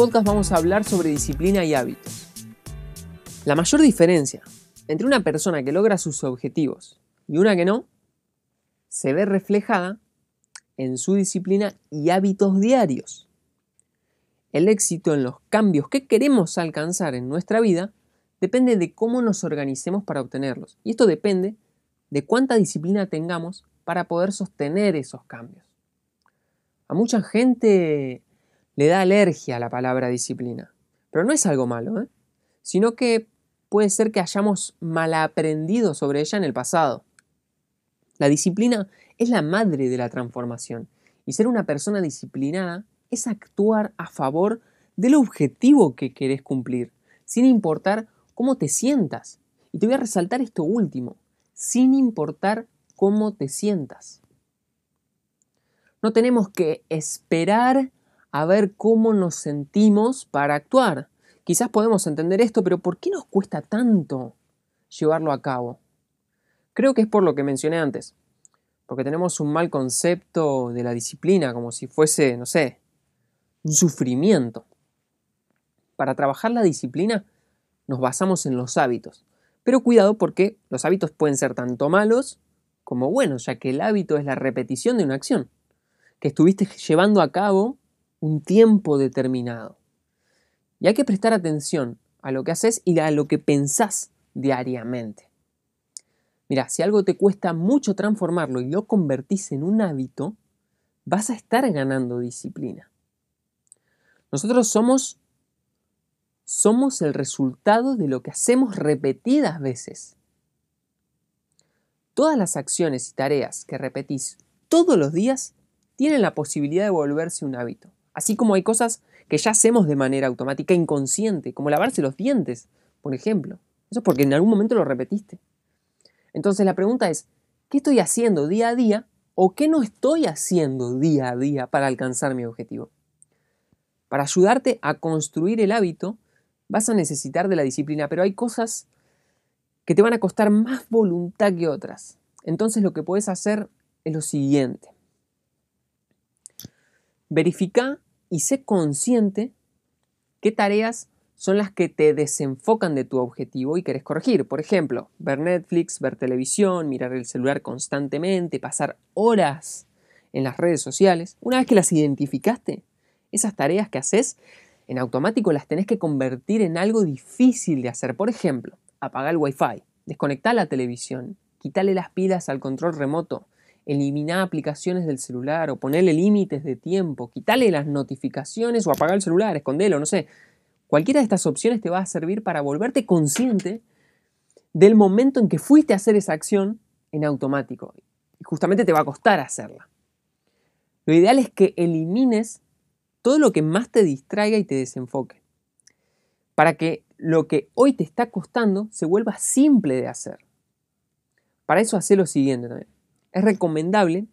podcast vamos a hablar sobre disciplina y hábitos. La mayor diferencia entre una persona que logra sus objetivos y una que no se ve reflejada en su disciplina y hábitos diarios. El éxito en los cambios que queremos alcanzar en nuestra vida depende de cómo nos organicemos para obtenerlos. Y esto depende de cuánta disciplina tengamos para poder sostener esos cambios. A mucha gente le da alergia a la palabra disciplina, pero no es algo malo, ¿eh? sino que puede ser que hayamos malaprendido sobre ella en el pasado. La disciplina es la madre de la transformación y ser una persona disciplinada es actuar a favor del objetivo que querés cumplir, sin importar cómo te sientas. Y te voy a resaltar esto último, sin importar cómo te sientas. No tenemos que esperar a ver cómo nos sentimos para actuar. Quizás podemos entender esto, pero ¿por qué nos cuesta tanto llevarlo a cabo? Creo que es por lo que mencioné antes, porque tenemos un mal concepto de la disciplina, como si fuese, no sé, un sufrimiento. Para trabajar la disciplina nos basamos en los hábitos. Pero cuidado porque los hábitos pueden ser tanto malos como buenos, ya que el hábito es la repetición de una acción que estuviste llevando a cabo un tiempo determinado. Y hay que prestar atención a lo que haces y a lo que pensás diariamente. Mira, si algo te cuesta mucho transformarlo y lo convertís en un hábito, vas a estar ganando disciplina. Nosotros somos somos el resultado de lo que hacemos repetidas veces. Todas las acciones y tareas que repetís todos los días tienen la posibilidad de volverse un hábito. Así como hay cosas que ya hacemos de manera automática, inconsciente, como lavarse los dientes, por ejemplo. Eso es porque en algún momento lo repetiste. Entonces la pregunta es, ¿qué estoy haciendo día a día o qué no estoy haciendo día a día para alcanzar mi objetivo? Para ayudarte a construir el hábito, vas a necesitar de la disciplina, pero hay cosas que te van a costar más voluntad que otras. Entonces lo que puedes hacer es lo siguiente. Verifica y sé consciente qué tareas son las que te desenfocan de tu objetivo y querés corregir. Por ejemplo, ver Netflix, ver televisión, mirar el celular constantemente, pasar horas en las redes sociales. Una vez que las identificaste, esas tareas que haces en automático las tenés que convertir en algo difícil de hacer. Por ejemplo, apagar el Wi-Fi, desconectar la televisión, quitarle las pilas al control remoto, eliminar aplicaciones del celular o ponerle límites de tiempo, quitarle las notificaciones o apagar el celular, esconderlo, no sé. Cualquiera de estas opciones te va a servir para volverte consciente del momento en que fuiste a hacer esa acción en automático. Y justamente te va a costar hacerla. Lo ideal es que elimines todo lo que más te distraiga y te desenfoque. Para que lo que hoy te está costando se vuelva simple de hacer. Para eso hace lo siguiente también. Es recomendable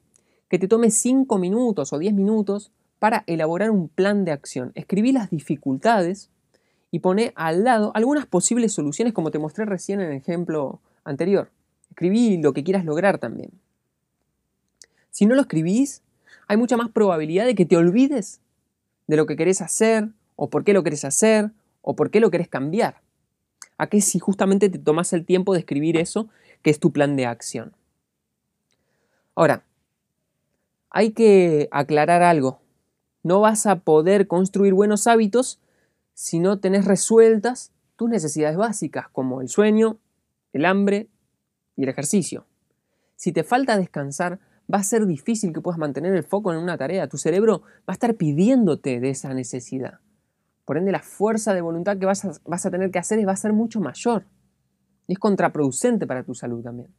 que te tomes 5 minutos o 10 minutos para elaborar un plan de acción. Escribí las dificultades y pone al lado algunas posibles soluciones como te mostré recién en el ejemplo anterior. Escribí lo que quieras lograr también. Si no lo escribís, hay mucha más probabilidad de que te olvides de lo que querés hacer, o por qué lo querés hacer, o por qué lo querés cambiar. ¿A qué si justamente te tomas el tiempo de escribir eso, que es tu plan de acción? Ahora, hay que aclarar algo. No vas a poder construir buenos hábitos si no tenés resueltas tus necesidades básicas, como el sueño, el hambre y el ejercicio. Si te falta descansar, va a ser difícil que puedas mantener el foco en una tarea. Tu cerebro va a estar pidiéndote de esa necesidad. Por ende, la fuerza de voluntad que vas a, vas a tener que hacer va a ser mucho mayor. Y es contraproducente para tu salud también.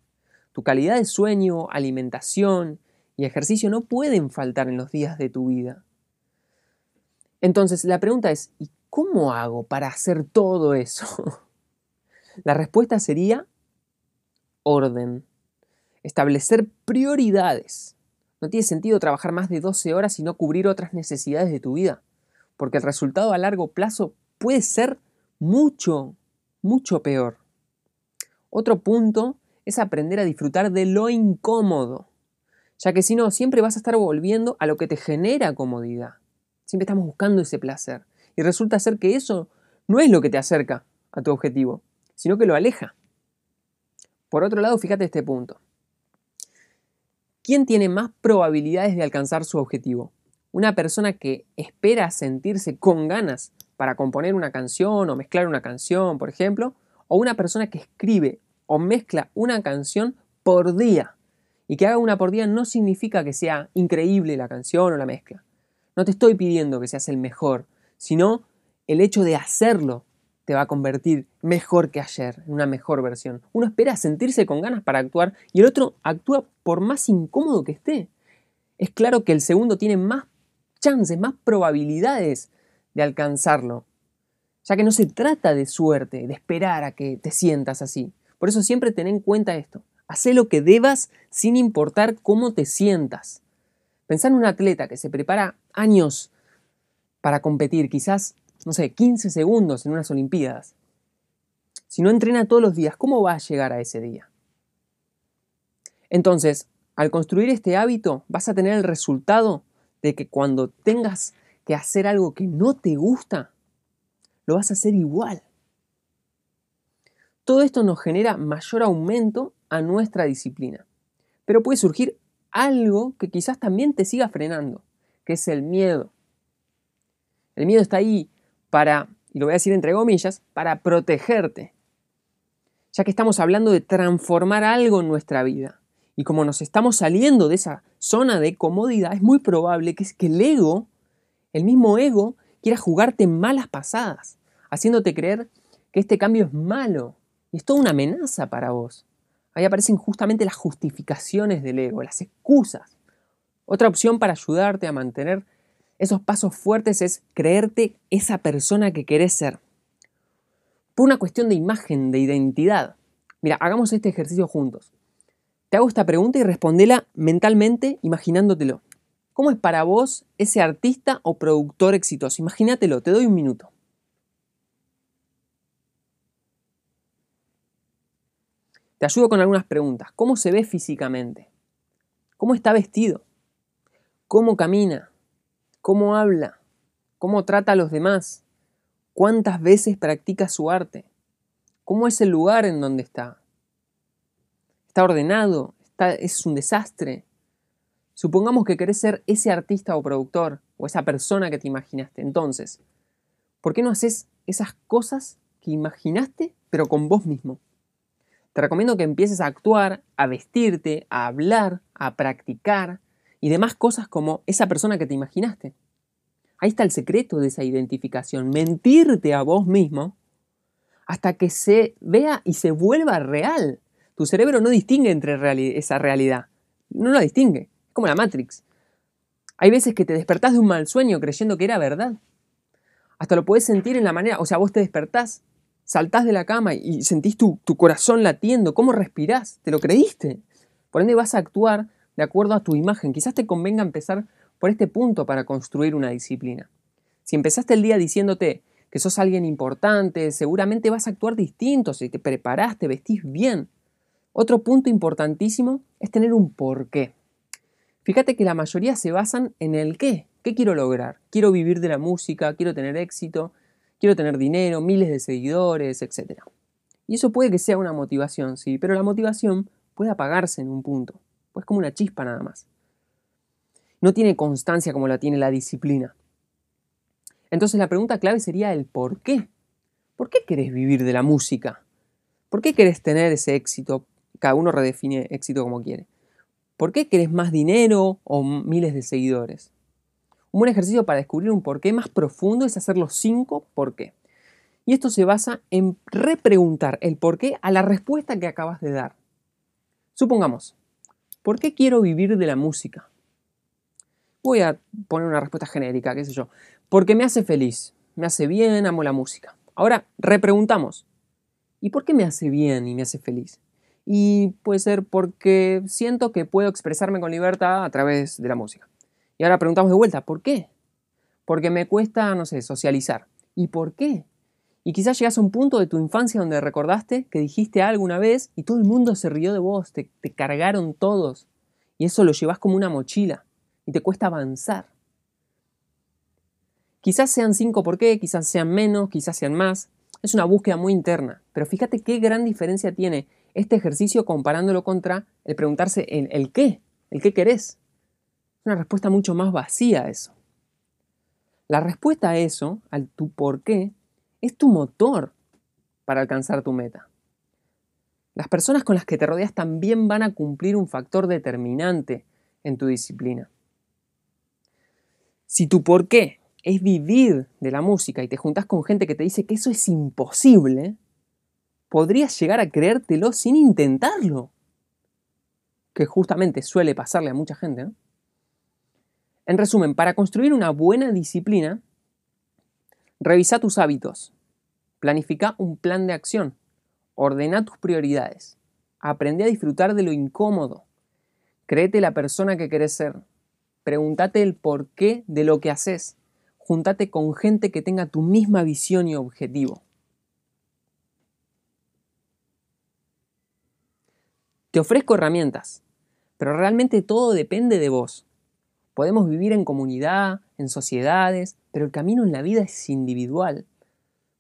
Tu calidad de sueño, alimentación y ejercicio no pueden faltar en los días de tu vida. Entonces, la pregunta es, ¿y cómo hago para hacer todo eso? La respuesta sería orden. Establecer prioridades. No tiene sentido trabajar más de 12 horas y no cubrir otras necesidades de tu vida, porque el resultado a largo plazo puede ser mucho, mucho peor. Otro punto es aprender a disfrutar de lo incómodo, ya que si no, siempre vas a estar volviendo a lo que te genera comodidad. Siempre estamos buscando ese placer. Y resulta ser que eso no es lo que te acerca a tu objetivo, sino que lo aleja. Por otro lado, fíjate este punto. ¿Quién tiene más probabilidades de alcanzar su objetivo? ¿Una persona que espera sentirse con ganas para componer una canción o mezclar una canción, por ejemplo? ¿O una persona que escribe o mezcla una canción por día? Y que haga una por día no significa que sea increíble la canción o la mezcla. No te estoy pidiendo que seas el mejor, sino el hecho de hacerlo te va a convertir mejor que ayer, en una mejor versión. Uno espera sentirse con ganas para actuar y el otro actúa por más incómodo que esté. Es claro que el segundo tiene más chances, más probabilidades de alcanzarlo, ya que no se trata de suerte, de esperar a que te sientas así. Por eso siempre ten en cuenta esto. Haz lo que debas sin importar cómo te sientas. Pensá en un atleta que se prepara años para competir, quizás no sé, 15 segundos en unas Olimpiadas. Si no entrena todos los días, ¿cómo va a llegar a ese día? Entonces, al construir este hábito, vas a tener el resultado de que cuando tengas que hacer algo que no te gusta, lo vas a hacer igual. Todo esto nos genera mayor aumento a nuestra disciplina. Pero puede surgir algo que quizás también te siga frenando, que es el miedo. El miedo está ahí para, y lo voy a decir entre comillas, para protegerte. Ya que estamos hablando de transformar algo en nuestra vida. Y como nos estamos saliendo de esa zona de comodidad, es muy probable que, que el ego, el mismo ego, quiera jugarte malas pasadas, haciéndote creer que este cambio es malo. Y es toda una amenaza para vos. Ahí aparecen justamente las justificaciones del ego, las excusas. Otra opción para ayudarte a mantener esos pasos fuertes es creerte esa persona que querés ser. Por una cuestión de imagen, de identidad. Mira, hagamos este ejercicio juntos. Te hago esta pregunta y respondela mentalmente imaginándotelo. ¿Cómo es para vos ese artista o productor exitoso? Imagínatelo, te doy un minuto. Te ayudo con algunas preguntas. ¿Cómo se ve físicamente? ¿Cómo está vestido? ¿Cómo camina? cómo habla, cómo trata a los demás, cuántas veces practica su arte, cómo es el lugar en donde está. Está ordenado, es un desastre. Supongamos que querés ser ese artista o productor o esa persona que te imaginaste. Entonces, ¿por qué no haces esas cosas que imaginaste pero con vos mismo? Te recomiendo que empieces a actuar, a vestirte, a hablar, a practicar, y demás cosas como esa persona que te imaginaste. Ahí está el secreto de esa identificación, mentirte a vos mismo hasta que se vea y se vuelva real. Tu cerebro no distingue entre esa realidad, no la distingue, es como la Matrix. Hay veces que te despertás de un mal sueño creyendo que era verdad. Hasta lo puedes sentir en la manera, o sea, vos te despertás, saltás de la cama y sentís tu, corazón latiendo, cómo respirás, te lo creíste. Por ende vas a actuar de acuerdo a tu imagen. Quizás te convenga empezar por este punto para construir una disciplina. Si empezaste el día diciéndote que sos alguien importante, seguramente vas a actuar distinto si te preparaste, vestís bien. Otro punto importantísimo es tener un porqué. Fíjate que la mayoría se basan en el qué. ¿Qué quiero lograr? Quiero vivir de la música, quiero tener éxito, quiero tener dinero, miles de seguidores, etc. Y eso puede que sea una motivación, sí, pero la motivación puede apagarse en un punto. Es como una chispa nada más. No tiene constancia como la tiene la disciplina. Entonces la pregunta clave sería el por qué. ¿Por qué querés vivir de la música? ¿Por qué querés tener ese éxito? Cada uno redefine éxito como quiere. ¿Por qué querés más dinero o miles de seguidores? Un buen ejercicio para descubrir un porqué más profundo es hacer los cinco por qué. Y esto se basa en repreguntar el por qué a la respuesta que acabas de dar. Supongamos, ¿Por qué quiero vivir de la música? Voy a poner una respuesta genérica, qué sé yo. Porque me hace feliz, me hace bien, amo la música. Ahora, repreguntamos. ¿Y por qué me hace bien y me hace feliz? Y puede ser porque siento que puedo expresarme con libertad a través de la música. Y ahora preguntamos de vuelta, ¿por qué? Porque me cuesta, no sé, socializar. ¿Y por qué? Y quizás llegas a un punto de tu infancia donde recordaste que dijiste algo una vez y todo el mundo se rió de vos, te, te cargaron todos. Y eso lo llevas como una mochila y te cuesta avanzar. Quizás sean 5 por qué, quizás sean menos, quizás sean más. Es una búsqueda muy interna, pero fíjate qué gran diferencia tiene este ejercicio comparándolo contra el preguntarse el, el qué, el qué querés. Una respuesta mucho más vacía a eso. La respuesta a eso, al tu por qué, es tu motor para alcanzar tu meta. Las personas con las que te rodeas también van a cumplir un factor determinante en tu disciplina. Si tu por qué es vivir de la música y te juntas con gente que te dice que eso es imposible, podrías llegar a creértelo sin intentarlo. Que justamente suele pasarle a mucha gente. En resumen, para construir una buena disciplina, revisa tus hábitos, planifica un plan de acción, ordena tus prioridades, aprende a disfrutar de lo incómodo, créete la persona que querés ser, pregúntate el porqué de lo que haces, júntate con gente que tenga tu misma visión y objetivo. Te ofrezco herramientas, pero realmente todo depende de vos. Podemos vivir en comunidad, en sociedades, pero el camino en la vida es individual.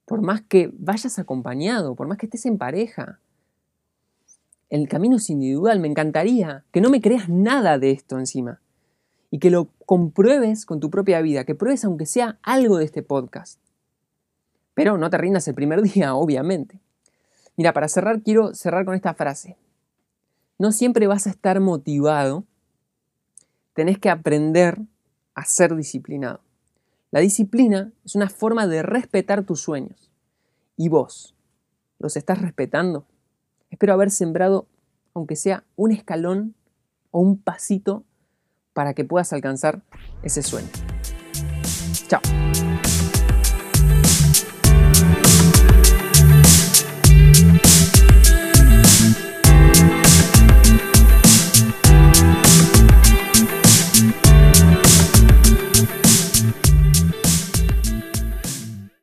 Por más que vayas acompañado, por más que estés en pareja. El camino es individual. Me encantaría que no me creas nada de esto encima. Y que lo compruebes con tu propia vida, que pruebes aunque sea algo de este podcast. Pero no te rindas el primer día, obviamente. Mira, para cerrar quiero cerrar con esta frase no siempre vas a estar motivado, tenés que aprender a ser disciplinado. La disciplina es una forma de respetar tus sueños. ¿Y vos? ¿Los estás respetando? Espero haber sembrado, aunque sea un escalón o un pasito, para que puedas alcanzar ese sueño. Chao.